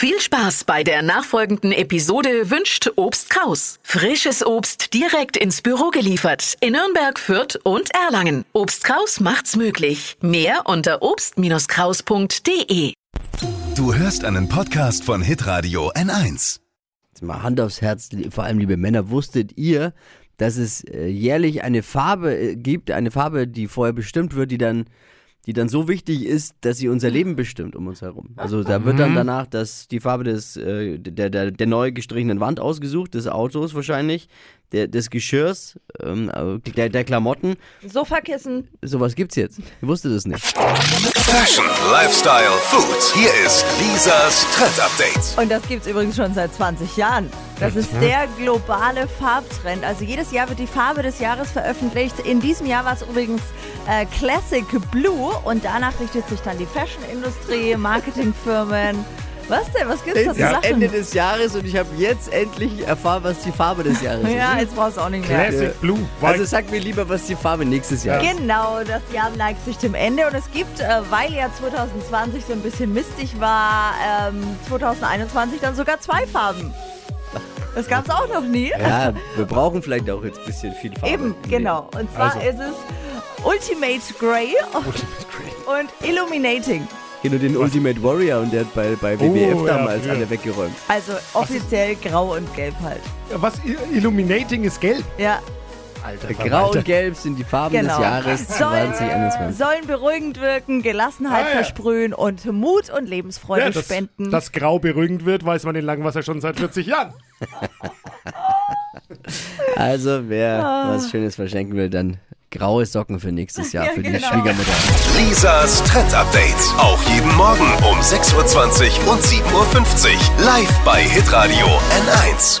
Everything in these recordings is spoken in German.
Viel Spaß bei der nachfolgenden Episode wünscht Obst Kraus. Frisches Obst direkt ins Büro geliefert in Nürnberg, Fürth und Erlangen. Obst Kraus macht's möglich. Mehr unter obst-kraus.de. Du hörst einen Podcast von Hitradio N1. Jetzt mal Hand aufs Herz, vor allem liebe Männer, wusstet ihr, dass es äh, jährlich eine Farbe äh, gibt, eine Farbe, die vorher bestimmt wird, die dann die dann so wichtig ist, dass sie unser Leben bestimmt um uns herum. Also da wird dann danach das, die Farbe des, äh, der, der, der neu gestrichenen Wand ausgesucht, des Autos wahrscheinlich, der, des Geschirrs, ähm, der, der Klamotten. Sofakissen. Sowas gibt's jetzt. Ich wusste das nicht. Fashion, Lifestyle, Food. Hier ist Lisas Trend Update. Und das gibt's übrigens schon seit 20 Jahren. Das ist der globale Farbtrend. Also jedes Jahr wird die Farbe des Jahres veröffentlicht. In diesem Jahr war es übrigens äh, Classic Blue und danach richtet sich dann die Fashion-Industrie, Marketingfirmen. Was denn? Was gibt's da zu Es ist lachen? Ende des Jahres und ich habe jetzt endlich erfahren, was die Farbe des Jahres ist. Ja, jetzt brauchst du auch nicht mehr. Classic Blue. Also sag mir lieber, was die Farbe nächstes Jahr ist. Genau, das Jahr neigt sich dem Ende und es gibt, äh, weil ja 2020 so ein bisschen mistig war, ähm, 2021 dann sogar zwei Farben. Das gab es auch noch nie. Ja, wir brauchen vielleicht auch jetzt ein bisschen viel Farbe. Eben, genau. Und zwar Also. ist es Ultimate Grey und Illuminating. Genau, den Ultimate Warrior und der hat bei, bei WWF Oh, ja, damals früher. alle weggeräumt. Also offiziell grau und gelb halt. Was Illuminating ist gelb. Ja, Alter, Grau und Gelb sind die Farben genau. des Jahres Sollen, 2021. sollen beruhigend wirken, Gelassenheit Ah, ja. versprühen und Mut und Lebensfreude Ja, dass, spenden. dass Grau beruhigend wird, weiß man in Langwasser schon seit 40 Jahren. Also, wer Ah. was Schönes verschenken will, dann graue Socken für nächstes Jahr Ja, für die genau. Schwiegermutter. Lisas Trend Update. Auch jeden Morgen um 6.20 Uhr und 7.50 Uhr. Live bei Hitradio N1.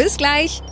Bis gleich.